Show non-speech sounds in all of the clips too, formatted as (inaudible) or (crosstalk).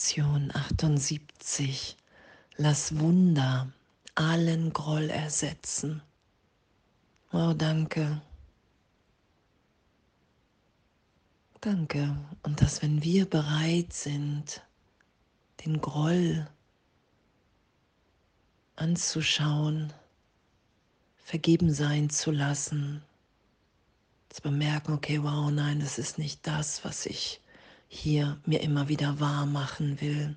Lektion 78. Lass Wunder allen Groll ersetzen. Oh, danke. Danke. Und dass wenn wir bereit sind, den Groll anzuschauen, vergeben sein zu lassen, zu bemerken, okay, wow, nein, das ist nicht das, was ich hier mir immer wieder wahr machen will.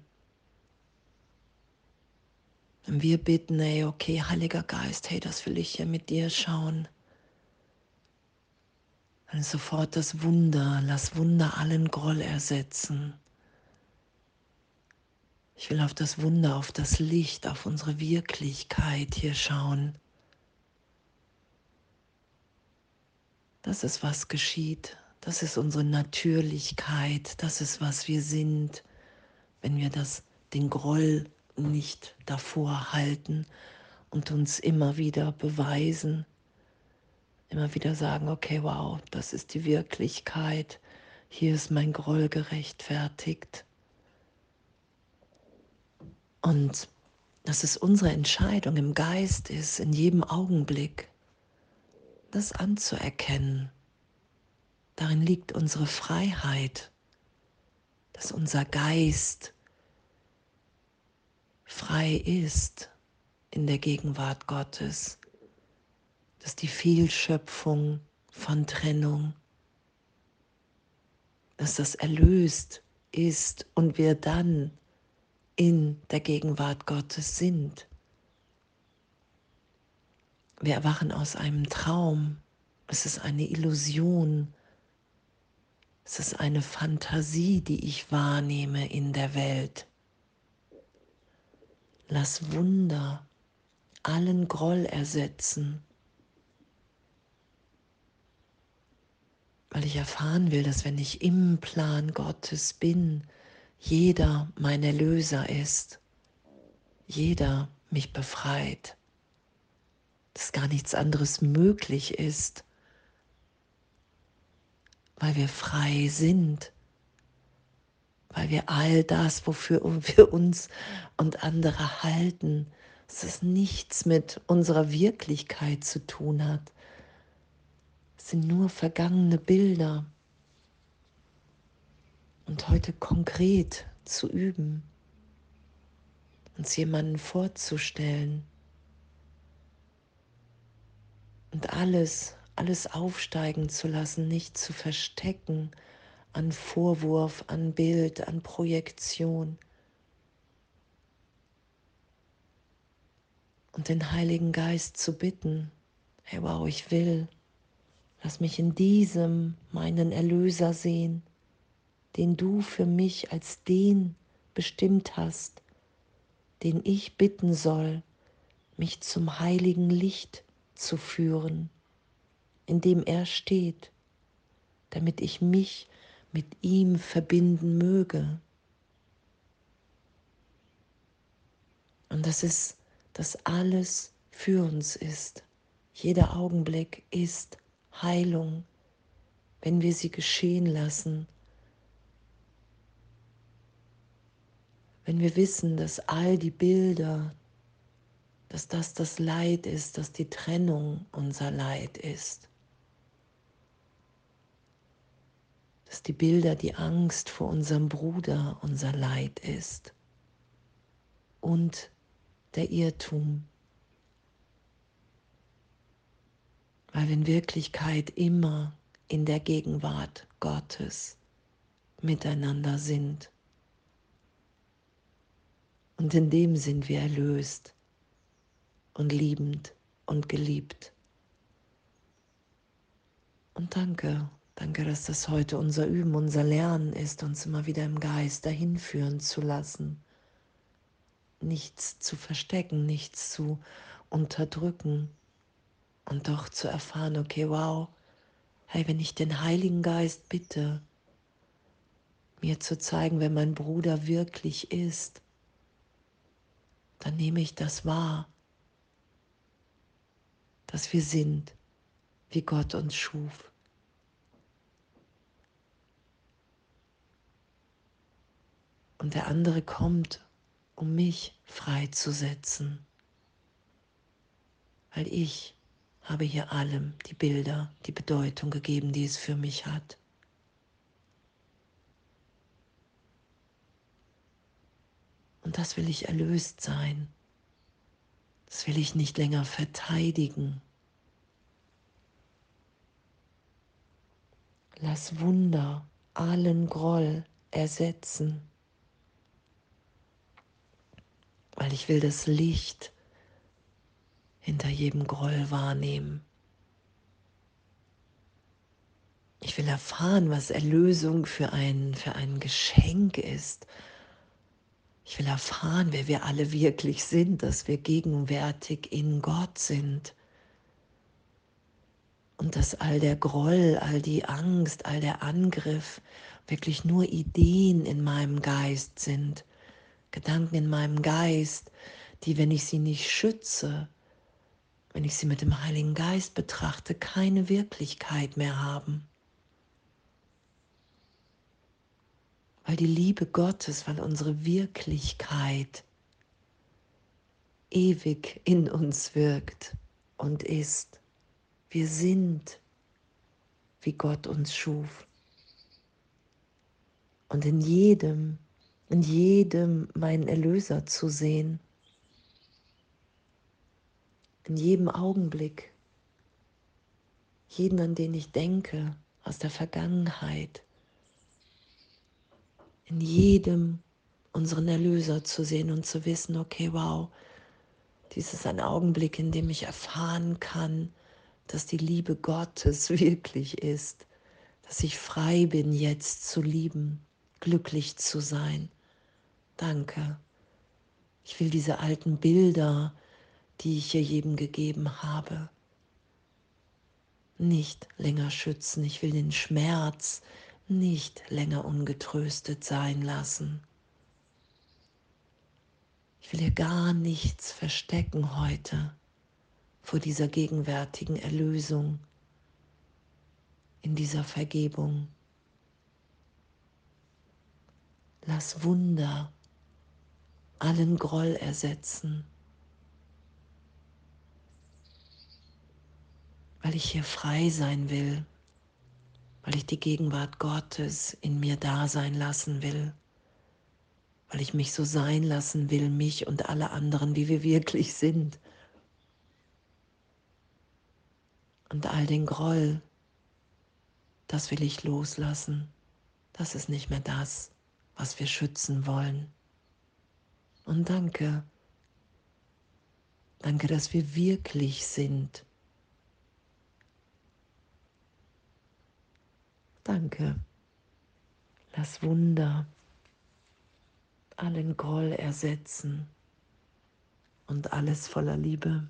Wenn wir bitten, ey, okay, Heiliger Geist, hey, das will ich hier mit dir schauen. Dann sofort das Wunder, lass Wunder allen Groll ersetzen. Ich will auf das Wunder, auf das Licht, auf unsere Wirklichkeit hier schauen. Das ist, was geschieht. Das ist unsere Natürlichkeit. Das ist, was wir sind, wenn wir das, den Groll nicht davor halten und uns immer wieder beweisen, immer wieder sagen, okay, wow, das ist die Wirklichkeit. Hier ist mein Groll gerechtfertigt. Und dass es unsere Entscheidung im Geist ist, in jedem Augenblick das anzuerkennen. Darin liegt unsere Freiheit, dass unser Geist frei ist in der Gegenwart Gottes, dass die Fehlschöpfung von Trennung, dass das erlöst ist und wir dann in der Gegenwart Gottes sind. Wir erwachen aus einem Traum. Es ist eine Illusion. Es ist eine Fantasie, die ich wahrnehme in der Welt. Lass Wunder allen Groll ersetzen, weil ich erfahren will, dass wenn ich im Plan Gottes bin, jeder mein Erlöser ist, jeder mich befreit, dass gar nichts anderes möglich ist, weil wir frei sind, weil wir all das, wofür wir uns und andere halten, dass es nichts mit unserer Wirklichkeit zu tun hat. Es sind nur vergangene Bilder. Und heute konkret zu üben, uns jemanden vorzustellen. Und alles, alles aufsteigen zu lassen, nicht zu verstecken an Vorwurf, an Bild, an Projektion. Und den Heiligen Geist zu bitten, hey wow, ich will, lass mich in diesem meinen Erlöser sehen den du für mich als den bestimmt hast, den ich bitten soll, mich zum heiligen Licht zu führen, in dem er steht, damit ich mich mit ihm verbinden möge. Und das ist, dass alles für uns ist. Jeder Augenblick ist Heilung, wenn wir sie geschehen lassen wenn wir wissen, dass all die Bilder, dass das das Leid ist, dass die Trennung unser Leid ist, dass die Bilder die Angst vor unserem Bruder unser Leid ist und der Irrtum. Weil wir in Wirklichkeit immer in der Gegenwart Gottes miteinander sind. Und in dem sind wir erlöst und liebend und geliebt. Und danke, danke, dass das heute unser Üben, unser Lernen ist, uns immer wieder im Geist dahin führen zu lassen. Nichts zu verstecken, nichts zu unterdrücken und doch zu erfahren, okay, wow, hey, wenn ich den Heiligen Geist bitte, mir zu zeigen, wer mein Bruder wirklich ist, dann nehme ich das wahr, dass wir sind, wie Gott uns schuf. Und der andere kommt, um mich freizusetzen. Weil ich habe hier allem die Bilder, die Bedeutung gegeben, die es für mich hat. Und das will ich erlöst sein. Das will ich nicht länger verteidigen. Lass Wunder allen Groll ersetzen, weil ich will das Licht hinter jedem Groll wahrnehmen. Ich will erfahren, was Erlösung für ein, für ein Geschenk ist. Ich will erfahren, wer wir alle wirklich sind, dass wir gegenwärtig in Gott sind. Und dass all der Groll, all die Angst, all der Angriff wirklich nur Ideen in meinem Geist sind, Gedanken in meinem Geist, die, wenn ich sie nicht schütze, wenn ich sie mit dem Heiligen Geist betrachte, keine Wirklichkeit mehr haben. Weil die Liebe Gottes, weil unsere Wirklichkeit ewig in uns wirkt und ist. Wir sind, wie Gott uns schuf. Und in jedem, in jedem meinen Erlöser zu sehen. In jedem Augenblick, jeden, an den ich denke, aus der Vergangenheit, in jedem unseren Erlöser zu sehen und zu wissen, okay, wow, dies ist ein Augenblick, in dem ich erfahren kann, dass die Liebe Gottes (laughs) wirklich ist, dass ich frei bin, jetzt zu lieben, glücklich zu sein. Danke. Ich will diese alten Bilder, die ich hier jedem gegeben habe, nicht länger schützen. Ich will den Schmerz nicht länger ungetröstet sein lassen. Ich will hier gar nichts verstecken heute vor dieser gegenwärtigen Erlösung, in dieser Vergebung. Lass Wunder allen Groll ersetzen. weil ich hier frei sein will, weil ich die Gegenwart Gottes in mir da sein lassen will, weil ich mich so sein lassen will, mich und alle anderen, wie wir wirklich sind. Und all den Groll, das will ich loslassen. Das ist nicht mehr das, was wir schützen wollen. Und danke, danke, dass wir wirklich sind Danke. Lass Wunder allen Groll ersetzen und alles voller Liebe.